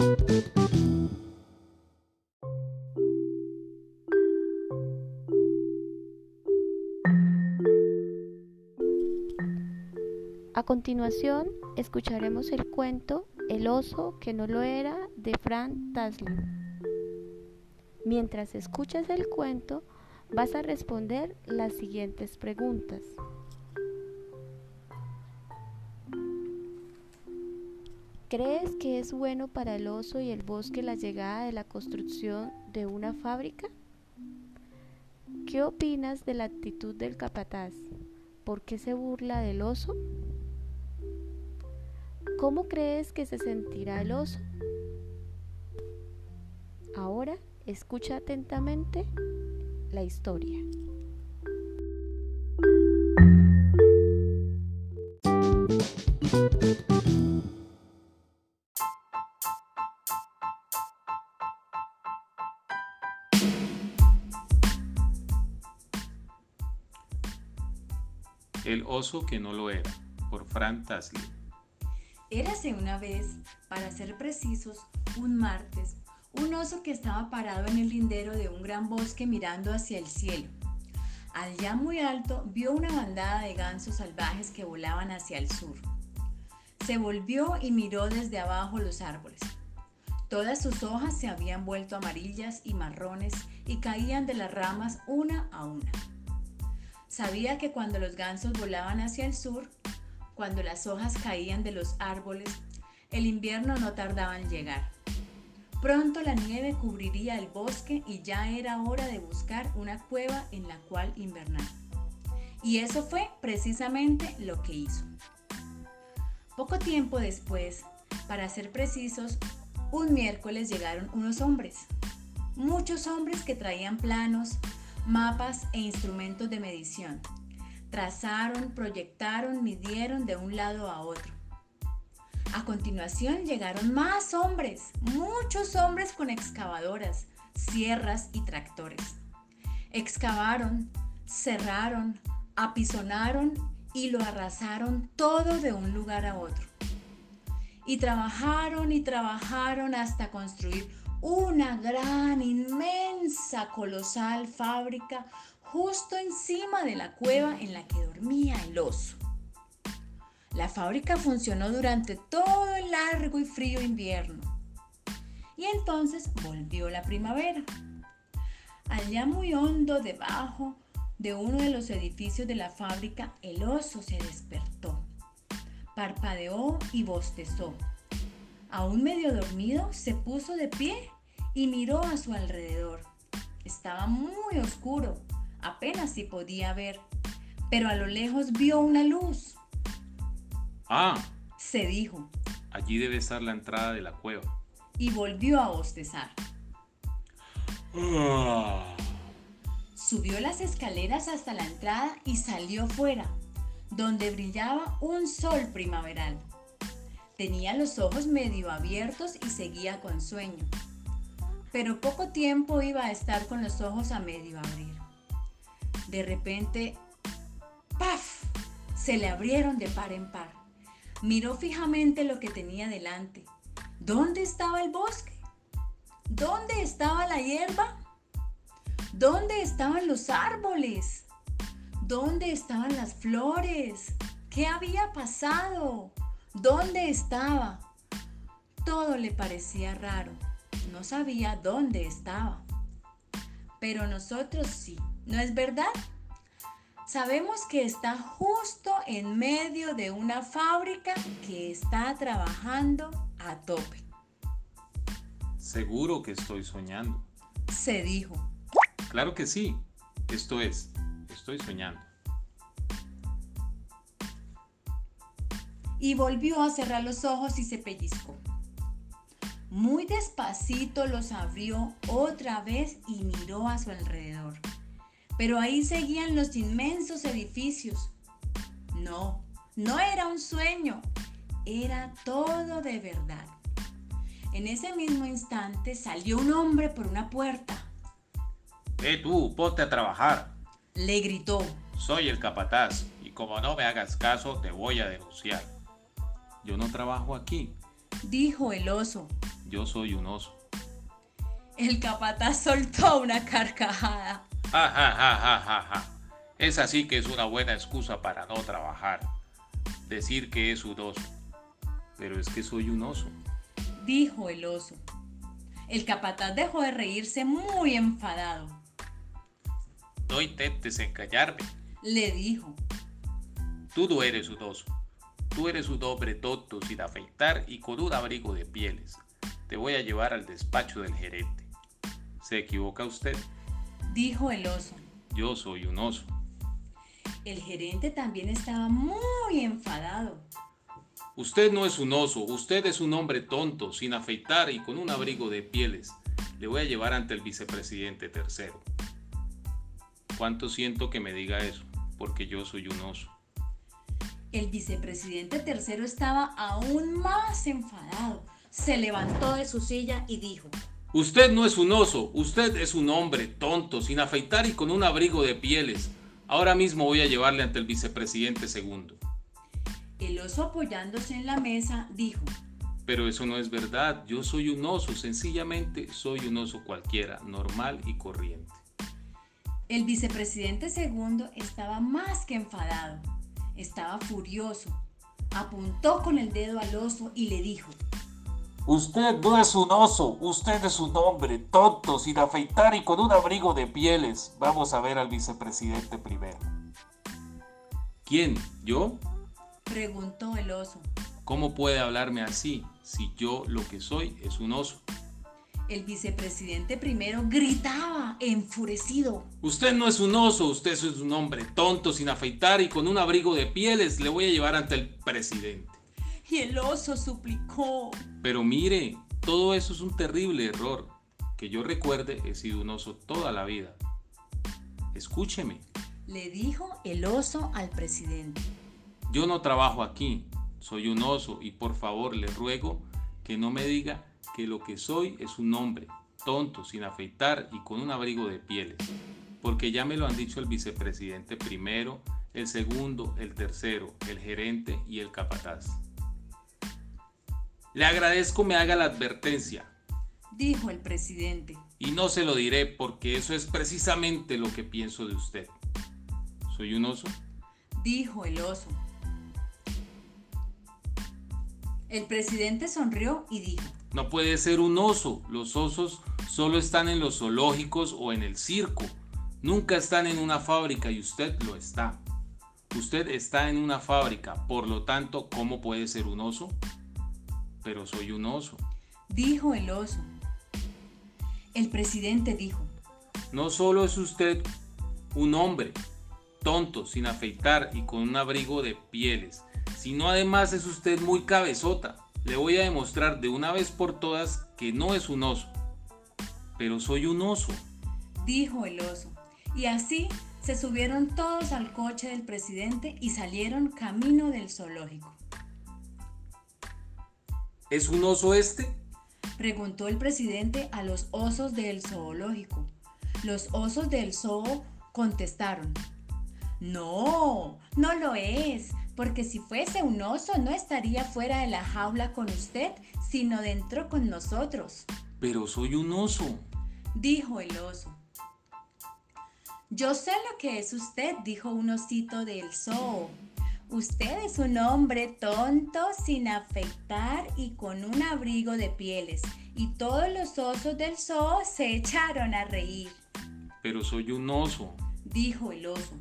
A continuación, escucharemos el cuento El oso que no lo era de Fran Taslin. Mientras escuchas el cuento, vas a responder las siguientes preguntas. ¿Crees que es bueno para el oso y el bosque la llegada de la construcción de una fábrica? ¿Qué opinas de la actitud del capataz? ¿Por qué se burla del oso? ¿Cómo crees que se sentirá el oso? Ahora escucha atentamente la historia. Oso que no lo era, por Fran Tasley. Érase una vez, para ser precisos, un martes, un oso que estaba parado en el lindero de un gran bosque mirando hacia el cielo. Allá muy alto vio una bandada de gansos salvajes que volaban hacia el sur. Se volvió y miró desde abajo los árboles. Todas sus hojas se habían vuelto amarillas y marrones y caían de las ramas una a una. Sabía que cuando los gansos volaban hacia el sur, cuando las hojas caían de los árboles, el invierno no tardaba en llegar. Pronto la nieve cubriría el bosque y ya era hora de buscar una cueva en la cual invernar. Y eso fue precisamente lo que hizo. Poco tiempo después, para ser precisos, un miércoles llegaron unos hombres. Muchos hombres que traían planos, mapas e instrumentos de medición trazaron, proyectaron, midieron de un lado a otro. A continuación llegaron más hombres, muchos hombres con excavadoras, sierras y tractores. Excavaron, cerraron, apisonaron y lo arrasaron todo de un lugar a otro. Y trabajaron y trabajaron hasta construir una gran, inmensa, colosal fábrica justo encima de la cueva en la que dormía el oso. La fábrica funcionó durante todo el largo y frío invierno. Y entonces volvió la primavera. Allá muy hondo debajo de uno de los edificios de la fábrica, el oso se despertó. Parpadeó y bostezó. Aún medio dormido, se puso de pie y miró a su alrededor. Estaba muy oscuro apenas si podía ver, pero a lo lejos vio una luz. Ah, se dijo. Allí debe estar la entrada de la cueva. Y volvió a bostezar. Ah. Subió las escaleras hasta la entrada y salió fuera, donde brillaba un sol primaveral. Tenía los ojos medio abiertos y seguía con sueño. Pero poco tiempo iba a estar con los ojos a medio abrir. De repente, ¡paf! Se le abrieron de par en par. Miró fijamente lo que tenía delante. ¿Dónde estaba el bosque? ¿Dónde estaba la hierba? ¿Dónde estaban los árboles? ¿Dónde estaban las flores? ¿Qué había pasado? ¿Dónde estaba? Todo le parecía raro. No sabía dónde estaba. Pero nosotros sí. ¿No es verdad? Sabemos que está justo en medio de una fábrica que está trabajando a tope. Seguro que estoy soñando. Se dijo. Claro que sí. Esto es, estoy soñando. Y volvió a cerrar los ojos y se pellizcó. Muy despacito los abrió otra vez y miró a su alrededor pero ahí seguían los inmensos edificios. No, no era un sueño, era todo de verdad. En ese mismo instante salió un hombre por una puerta. ¡Eh tú, ponte a trabajar! Le gritó. Soy el capataz y como no me hagas caso te voy a denunciar. Yo no trabajo aquí. Dijo el oso. Yo soy un oso. El capataz soltó una carcajada. Ja, ja, ja, ja, ja. Es así que es una buena excusa para no trabajar. Decir que es un oso. Pero es que soy un oso. Dijo el oso. El capataz dejó de reírse muy enfadado. No intentes encallarme. Le dijo. Tú no eres un oso. Tú eres un hombre tonto sin afeitar y con un abrigo de pieles. Te voy a llevar al despacho del gerente. ¿Se equivoca usted? Dijo el oso. Yo soy un oso. El gerente también estaba muy enfadado. Usted no es un oso, usted es un hombre tonto, sin afeitar y con un abrigo de pieles. Le voy a llevar ante el vicepresidente tercero. ¿Cuánto siento que me diga eso? Porque yo soy un oso. El vicepresidente tercero estaba aún más enfadado. Se levantó de su silla y dijo, Usted no es un oso, usted es un hombre tonto, sin afeitar y con un abrigo de pieles. Ahora mismo voy a llevarle ante el vicepresidente segundo. El oso apoyándose en la mesa dijo, Pero eso no es verdad, yo soy un oso, sencillamente soy un oso cualquiera, normal y corriente. El vicepresidente segundo estaba más que enfadado. Estaba furioso. Apuntó con el dedo al oso y le dijo, Usted no es un oso, usted es un hombre tonto, sin afeitar y con un abrigo de pieles. Vamos a ver al vicepresidente primero. ¿Quién? ¿Yo? Preguntó el oso. ¿Cómo puede hablarme así si yo lo que soy es un oso? El vicepresidente primero gritaba, enfurecido. Usted no es un oso, usted es un hombre tonto, sin afeitar y con un abrigo de pieles. Le voy a llevar ante el presidente. Y el oso suplicó. Pero mire, todo eso es un terrible error. Que yo recuerde, he sido un oso toda la vida. Escúcheme. Le dijo el oso al presidente. Yo no trabajo aquí, soy un oso y por favor le ruego que no me diga que lo que soy es un hombre, tonto, sin afeitar y con un abrigo de pieles. Porque ya me lo han dicho el vicepresidente primero, el segundo, el tercero, el gerente y el capataz. Le agradezco me haga la advertencia. Dijo el presidente. Y no se lo diré porque eso es precisamente lo que pienso de usted. ¿Soy un oso? Dijo el oso. El presidente sonrió y dijo. No puede ser un oso. Los osos solo están en los zoológicos o en el circo. Nunca están en una fábrica y usted lo está. Usted está en una fábrica, por lo tanto, ¿cómo puede ser un oso? Pero soy un oso. Dijo el oso. El presidente dijo. No solo es usted un hombre, tonto, sin afeitar y con un abrigo de pieles, sino además es usted muy cabezota. Le voy a demostrar de una vez por todas que no es un oso. Pero soy un oso. Dijo el oso. Y así se subieron todos al coche del presidente y salieron camino del zoológico. ¿Es un oso este? Preguntó el presidente a los osos del zoológico. Los osos del zoo contestaron. No, no lo es, porque si fuese un oso no estaría fuera de la jaula con usted, sino dentro con nosotros. Pero soy un oso. Dijo el oso. Yo sé lo que es usted, dijo un osito del zoo. Usted es un hombre tonto, sin afeitar y con un abrigo de pieles. Y todos los osos del zoo se echaron a reír. Pero soy un oso. Dijo el oso.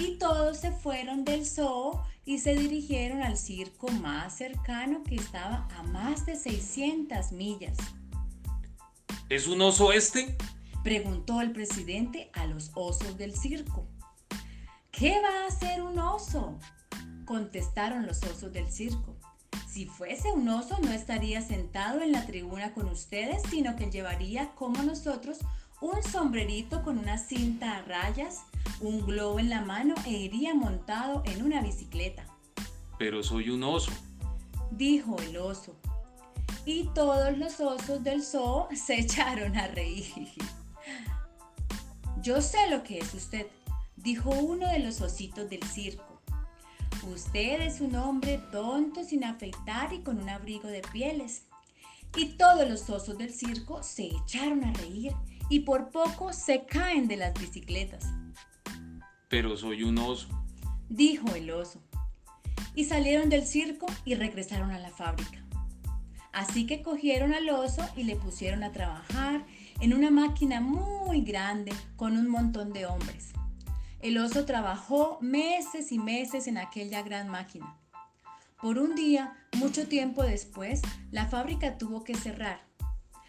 Y todos se fueron del zoo y se dirigieron al circo más cercano que estaba a más de 600 millas. ¿Es un oso este? Preguntó el presidente a los osos del circo. ¿Qué va a hacer un oso? Contestaron los osos del circo. Si fuese un oso no estaría sentado en la tribuna con ustedes, sino que llevaría como nosotros un sombrerito con una cinta a rayas, un globo en la mano e iría montado en una bicicleta. Pero soy un oso. Dijo el oso. Y todos los osos del zoo se echaron a reír. Yo sé lo que es usted, dijo uno de los ositos del circo. Usted es un hombre tonto sin afeitar y con un abrigo de pieles. Y todos los osos del circo se echaron a reír y por poco se caen de las bicicletas. Pero soy un oso, dijo el oso. Y salieron del circo y regresaron a la fábrica. Así que cogieron al oso y le pusieron a trabajar en una máquina muy grande con un montón de hombres. El oso trabajó meses y meses en aquella gran máquina. Por un día, mucho tiempo después, la fábrica tuvo que cerrar.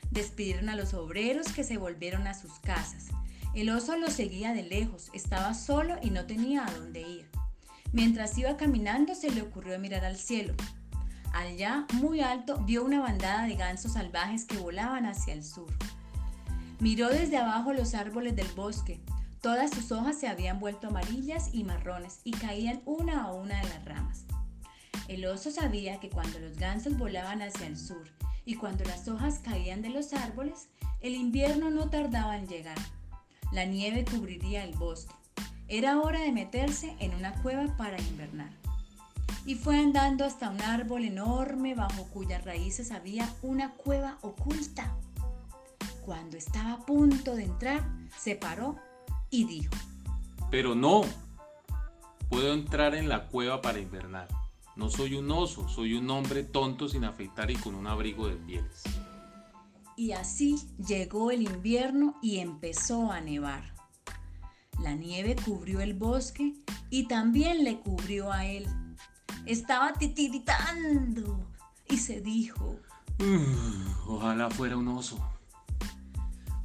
Despidieron a los obreros que se volvieron a sus casas. El oso lo seguía de lejos, estaba solo y no tenía a dónde ir. Mientras iba caminando se le ocurrió mirar al cielo. Allá, muy alto, vio una bandada de gansos salvajes que volaban hacia el sur. Miró desde abajo los árboles del bosque. Todas sus hojas se habían vuelto amarillas y marrones y caían una a una de las ramas. El oso sabía que cuando los gansos volaban hacia el sur y cuando las hojas caían de los árboles, el invierno no tardaba en llegar. La nieve cubriría el bosque. Era hora de meterse en una cueva para invernar y fue andando hasta un árbol enorme bajo cuyas raíces había una cueva oculta. Cuando estaba a punto de entrar, se paró y dijo, Pero no, puedo entrar en la cueva para invernar. No soy un oso, soy un hombre tonto sin afeitar y con un abrigo de pieles. Y así llegó el invierno y empezó a nevar. La nieve cubrió el bosque y también le cubrió a él estaba titiritando y se dijo, ojalá fuera un oso.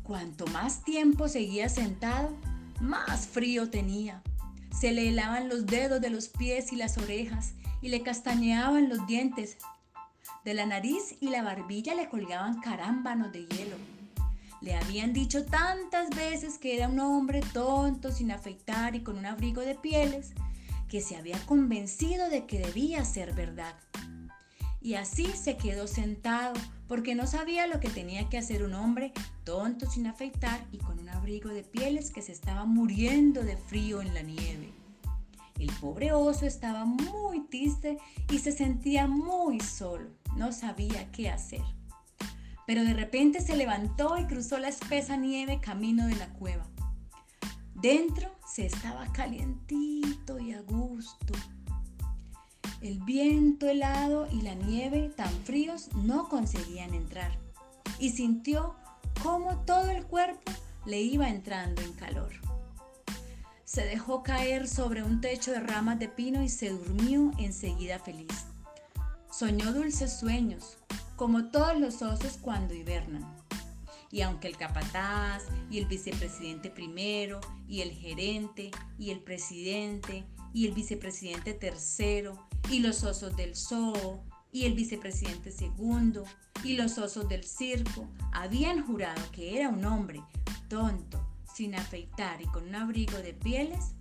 Cuanto más tiempo seguía sentado, más frío tenía. Se le helaban los dedos de los pies y las orejas y le castañeaban los dientes. De la nariz y la barbilla le colgaban carámbanos de hielo. Le habían dicho tantas veces que era un hombre tonto, sin afeitar y con un abrigo de pieles, que se había convencido de que debía ser verdad. Y así se quedó sentado, porque no sabía lo que tenía que hacer un hombre tonto sin afeitar y con un abrigo de pieles que se estaba muriendo de frío en la nieve. El pobre oso estaba muy triste y se sentía muy solo, no sabía qué hacer. Pero de repente se levantó y cruzó la espesa nieve camino de la cueva. Dentro se estaba calientito y a gusto. El viento helado y la nieve tan fríos no conseguían entrar y sintió cómo todo el cuerpo le iba entrando en calor. Se dejó caer sobre un techo de ramas de pino y se durmió enseguida feliz. Soñó dulces sueños, como todos los osos cuando hibernan. Y aunque el capataz y el vicepresidente primero y el gerente y el presidente y el vicepresidente tercero y los osos del zoo y el vicepresidente segundo y los osos del circo habían jurado que era un hombre tonto, sin afeitar y con un abrigo de pieles,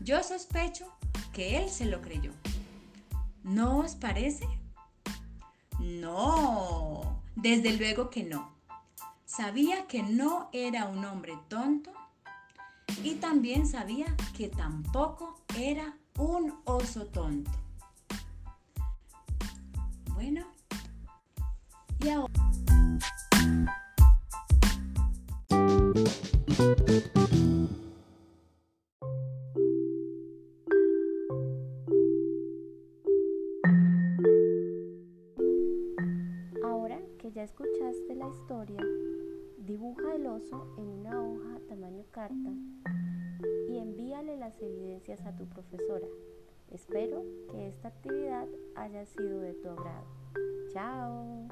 yo sospecho que él se lo creyó. ¿No os parece? No, desde luego que no. Sabía que no era un hombre tonto y también sabía que tampoco era un oso tonto. Bueno, escuchaste la historia, Dibuja el oso en una hoja tamaño carta y envíale las evidencias a tu profesora. Espero que esta actividad haya sido de tu agrado. Chao.